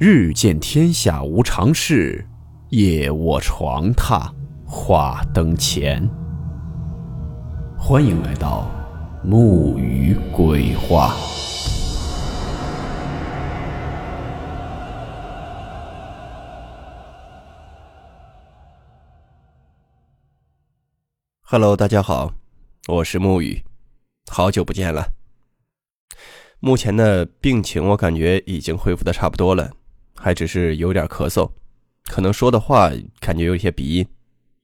日见天下无常事，夜卧床榻话灯前。欢迎来到木鱼鬼话。Hello，大家好，我是木鱼，好久不见了。目前的病情我感觉已经恢复的差不多了。还只是有点咳嗽，可能说的话感觉有些鼻音，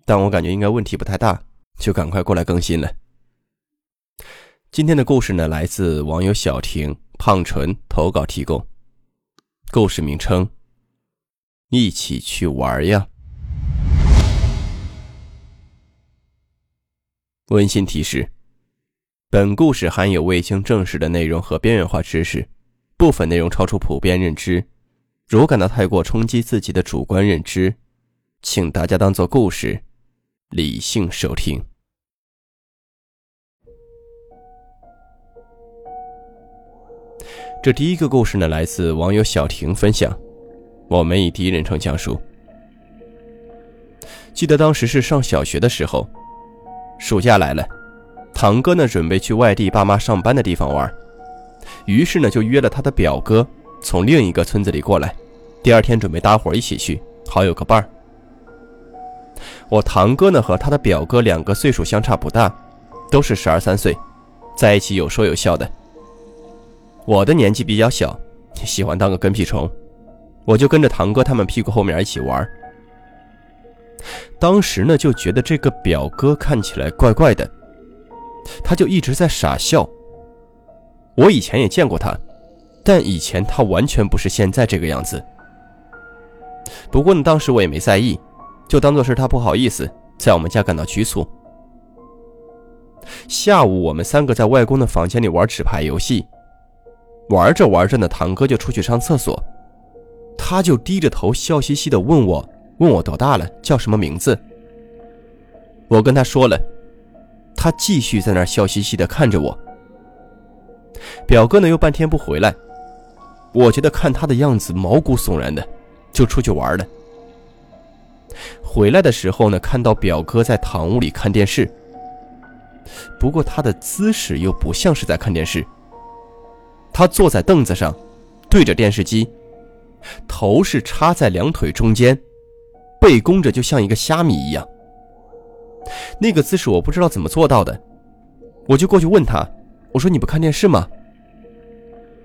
但我感觉应该问题不太大，就赶快过来更新了。今天的故事呢，来自网友小婷、胖纯投稿提供，故事名称：一起去玩呀。温馨提示：本故事含有未经证实的内容和边缘化知识，部分内容超出普遍认知。如感到太过冲击自己的主观认知，请大家当做故事，理性收听。这第一个故事呢，来自网友小婷分享，我们以第一人称讲述。记得当时是上小学的时候，暑假来了，堂哥呢准备去外地爸妈上班的地方玩，于是呢就约了他的表哥。从另一个村子里过来，第二天准备搭伙一起去，好有个伴儿。我堂哥呢和他的表哥两个岁数相差不大，都是十二三岁，在一起有说有笑的。我的年纪比较小，喜欢当个跟屁虫，我就跟着堂哥他们屁股后面一起玩。当时呢就觉得这个表哥看起来怪怪的，他就一直在傻笑。我以前也见过他。但以前他完全不是现在这个样子。不过呢，当时我也没在意，就当做是他不好意思，在我们家感到局促。下午我们三个在外公的房间里玩纸牌游戏，玩着玩着呢，堂哥就出去上厕所，他就低着头笑嘻嘻的问我，问我多大了，叫什么名字。我跟他说了，他继续在那笑嘻嘻的看着我。表哥呢又半天不回来。我觉得看他的样子毛骨悚然的，就出去玩了。回来的时候呢，看到表哥在堂屋里看电视，不过他的姿势又不像是在看电视。他坐在凳子上，对着电视机，头是插在两腿中间，背弓着，就像一个虾米一样。那个姿势我不知道怎么做到的，我就过去问他：“我说你不看电视吗？”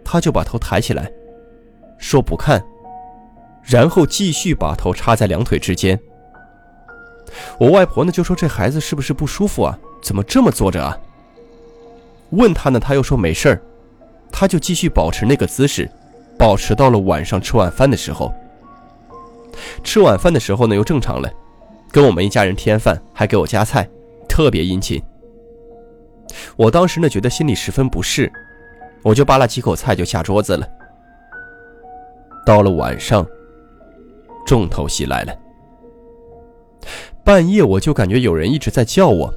他就把头抬起来，说不看，然后继续把头插在两腿之间。我外婆呢就说：“这孩子是不是不舒服啊？怎么这么坐着啊？”问他呢，他又说没事儿。他就继续保持那个姿势，保持到了晚上吃晚饭的时候。吃晚饭的时候呢又正常了，跟我们一家人添饭，还给我夹菜，特别殷勤。我当时呢觉得心里十分不适。我就扒拉几口菜就下桌子了。到了晚上，重头戏来了。半夜我就感觉有人一直在叫我，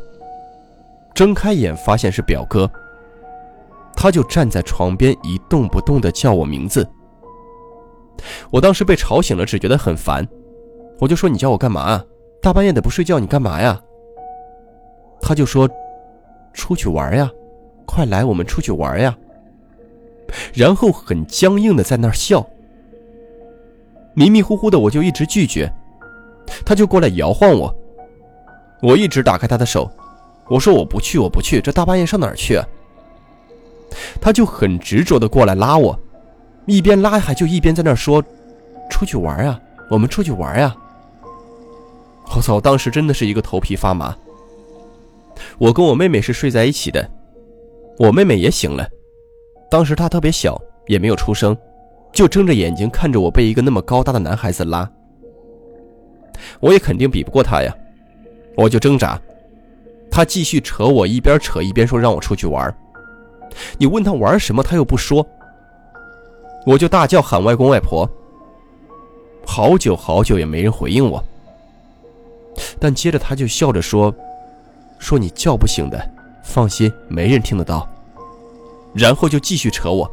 睁开眼发现是表哥。他就站在床边一动不动的叫我名字。我当时被吵醒了，只觉得很烦，我就说：“你叫我干嘛？大半夜的不睡觉，你干嘛呀？”他就说：“出去玩呀，快来，我们出去玩呀。”然后很僵硬的在那儿笑，迷迷糊糊的我就一直拒绝，他就过来摇晃我，我一直打开他的手，我说我不去我不去，这大半夜上哪儿去啊？他就很执着的过来拉我，一边拉还就一边在那儿说，出去玩啊，我们出去玩呀。我操，当时真的是一个头皮发麻。我跟我妹妹是睡在一起的，我妹妹也醒了。当时他特别小，也没有出声，就睁着眼睛看着我被一个那么高大的男孩子拉。我也肯定比不过他呀，我就挣扎，他继续扯我，一边扯一边说让我出去玩。你问他玩什么，他又不说，我就大叫喊外公外婆。好久好久也没人回应我，但接着他就笑着说：“说你叫不醒的，放心，没人听得到。”然后就继续扯我。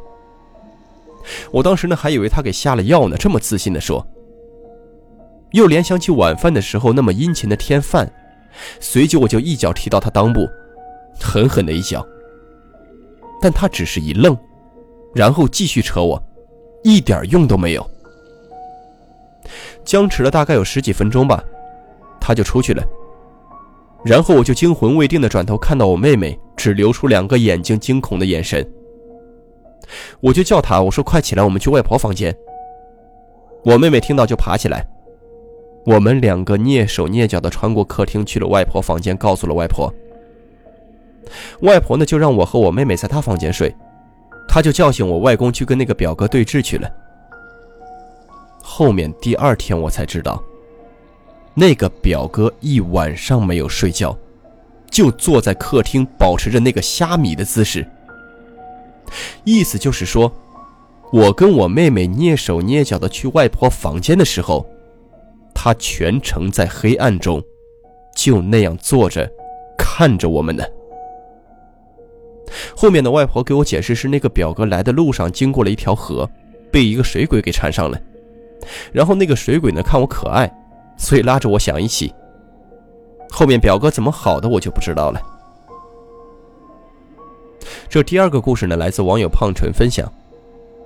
我当时呢还以为他给下了药呢，这么自信的说。又联想起晚饭的时候那么殷勤的添饭，随即我就一脚踢到他裆部，狠狠的一脚。但他只是一愣，然后继续扯我，一点用都没有。僵持了大概有十几分钟吧，他就出去了。然后我就惊魂未定的转头看到我妹妹只流出两个眼睛惊恐的眼神。我就叫她，我说快起来，我们去外婆房间。我妹妹听到就爬起来。我们两个蹑手蹑脚的穿过客厅去了外婆房间，告诉了外婆。外婆呢就让我和我妹妹在她房间睡，她就叫醒我外公去跟那个表哥对峙去了。后面第二天我才知道，那个表哥一晚上没有睡觉，就坐在客厅保持着那个虾米的姿势，意思就是说，我跟我妹妹蹑手蹑脚的去外婆房间的时候。她全程在黑暗中，就那样坐着，看着我们呢。后面的外婆给我解释，是那个表哥来的路上经过了一条河，被一个水鬼给缠上了。然后那个水鬼呢看我可爱，所以拉着我想一起。后面表哥怎么好的我就不知道了。这第二个故事呢，来自网友胖纯分享，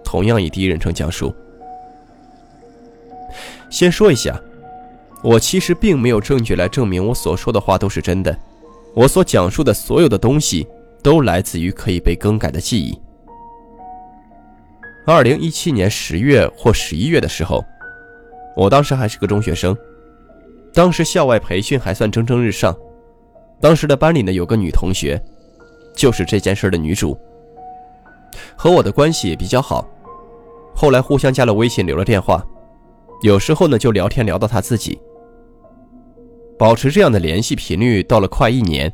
同样以第一人称讲述。先说一下。我其实并没有证据来证明我所说的话都是真的，我所讲述的所有的东西都来自于可以被更改的记忆。二零一七年十月或十一月的时候，我当时还是个中学生，当时校外培训还算蒸蒸日上，当时的班里呢有个女同学，就是这件事的女主，和我的关系也比较好，后来互相加了微信，留了电话，有时候呢就聊天聊到她自己。保持这样的联系频率到了快一年，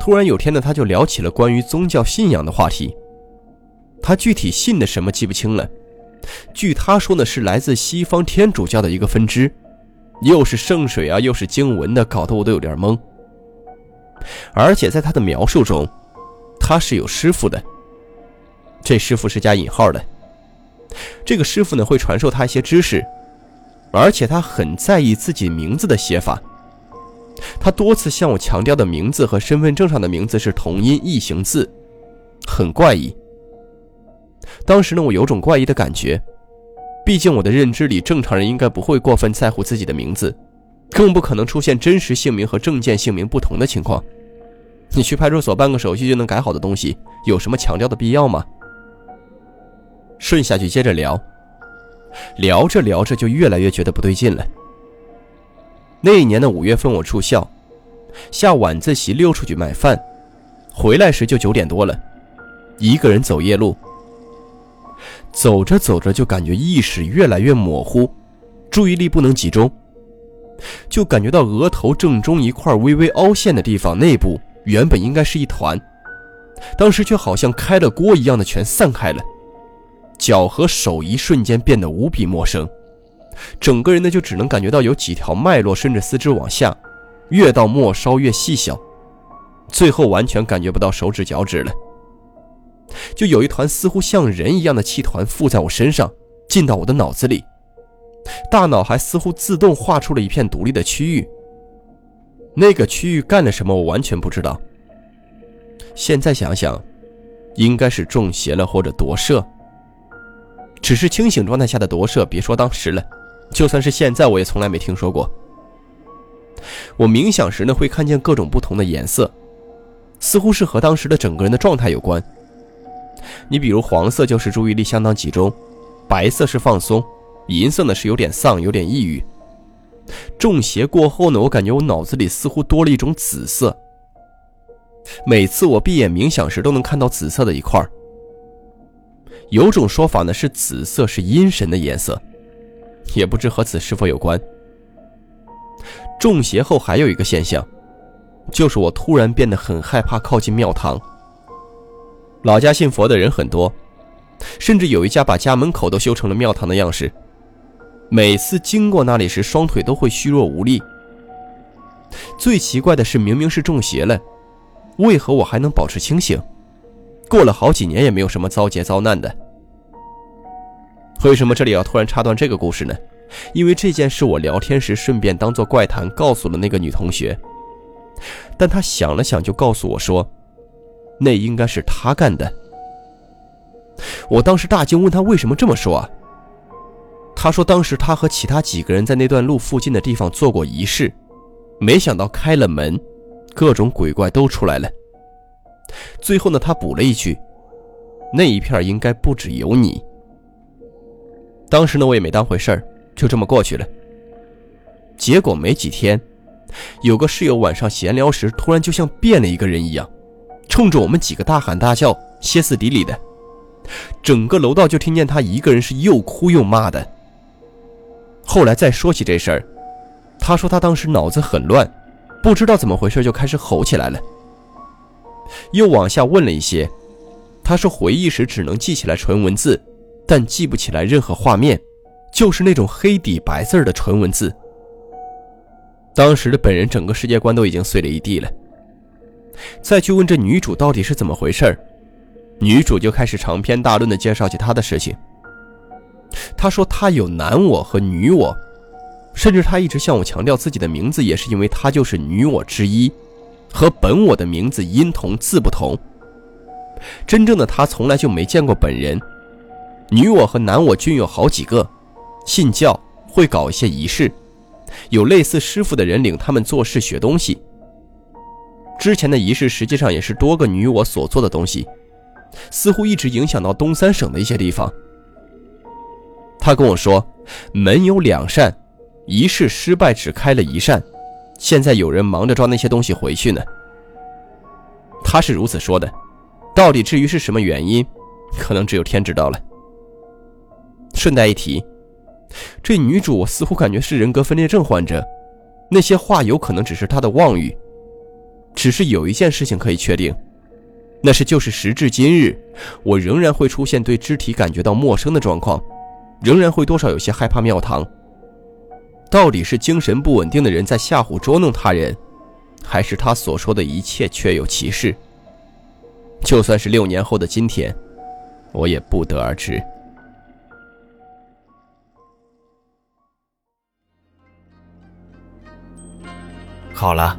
突然有天呢，他就聊起了关于宗教信仰的话题。他具体信的什么记不清了，据他说呢，是来自西方天主教的一个分支，又是圣水啊，又是经文的，搞得我都有点懵。而且在他的描述中，他是有师傅的，这师傅是加引号的。这个师傅呢，会传授他一些知识。而且他很在意自己名字的写法，他多次向我强调的名字和身份证上的名字是同音异形字，很怪异。当时呢，我有种怪异的感觉，毕竟我的认知里，正常人应该不会过分在乎自己的名字，更不可能出现真实姓名和证件姓名不同的情况。你去派出所办个手续就能改好的东西，有什么强调的必要吗？顺下去接着聊。聊着聊着，就越来越觉得不对劲了。那一年的五月份，我住校，下晚自习溜出去买饭，回来时就九点多了，一个人走夜路。走着走着，就感觉意识越来越模糊，注意力不能集中，就感觉到额头正中一块微微凹陷的地方内部，原本应该是一团，当时却好像开了锅一样的全散开了。脚和手一瞬间变得无比陌生，整个人呢就只能感觉到有几条脉络顺着四肢往下，越到末梢越细小，最后完全感觉不到手指脚趾了。就有一团似乎像人一样的气团附在我身上，进到我的脑子里，大脑还似乎自动画出了一片独立的区域。那个区域干了什么，我完全不知道。现在想想，应该是中邪了或者夺舍。只是清醒状态下的夺舍，别说当时了，就算是现在，我也从来没听说过。我冥想时呢，会看见各种不同的颜色，似乎是和当时的整个人的状态有关。你比如黄色就是注意力相当集中，白色是放松，银色呢是有点丧，有点抑郁。中邪过后呢，我感觉我脑子里似乎多了一种紫色。每次我闭眼冥想时，都能看到紫色的一块儿。有种说法呢，是紫色是阴神的颜色，也不知和此是否有关。中邪后还有一个现象，就是我突然变得很害怕靠近庙堂。老家信佛的人很多，甚至有一家把家门口都修成了庙堂的样式。每次经过那里时，双腿都会虚弱无力。最奇怪的是，明明是中邪了，为何我还能保持清醒？过了好几年也没有什么遭劫遭难的。为什么这里要突然插段这个故事呢？因为这件事我聊天时顺便当做怪谈告诉了那个女同学，但她想了想就告诉我说，那应该是他干的。我当时大惊，问他为什么这么说啊？他说当时他和其他几个人在那段路附近的地方做过仪式，没想到开了门，各种鬼怪都出来了。最后呢，他补了一句，那一片应该不止有你。当时呢，我也没当回事儿。就这么过去了。结果没几天，有个室友晚上闲聊时，突然就像变了一个人一样，冲着我们几个大喊大叫，歇斯底里的。整个楼道就听见他一个人是又哭又骂的。后来再说起这事儿，他说他当时脑子很乱，不知道怎么回事就开始吼起来了。又往下问了一些，他说回忆时只能记起来纯文字，但记不起来任何画面。就是那种黑底白字的纯文字。当时的本人整个世界观都已经碎了一地了。再去问这女主到底是怎么回事女主就开始长篇大论的介绍起她的事情。她说她有男我和女我，甚至她一直向我强调自己的名字也是因为她就是女我之一，和本我的名字音同字不同。真正的她从来就没见过本人，女我和男我均有好几个。信教会搞一些仪式，有类似师傅的人领他们做事学东西。之前的仪式实际上也是多个女我所做的东西，似乎一直影响到东三省的一些地方。他跟我说，门有两扇，仪式失败只开了一扇，现在有人忙着装那些东西回去呢。他是如此说的，到底至于是什么原因，可能只有天知道了。顺带一提。这女主，我似乎感觉是人格分裂症患者，那些话有可能只是她的妄语。只是有一件事情可以确定，那是就是时至今日，我仍然会出现对肢体感觉到陌生的状况，仍然会多少有些害怕庙堂。到底是精神不稳定的人在吓唬捉弄他人，还是他所说的一切确有其事？就算是六年后的今天，我也不得而知。好了，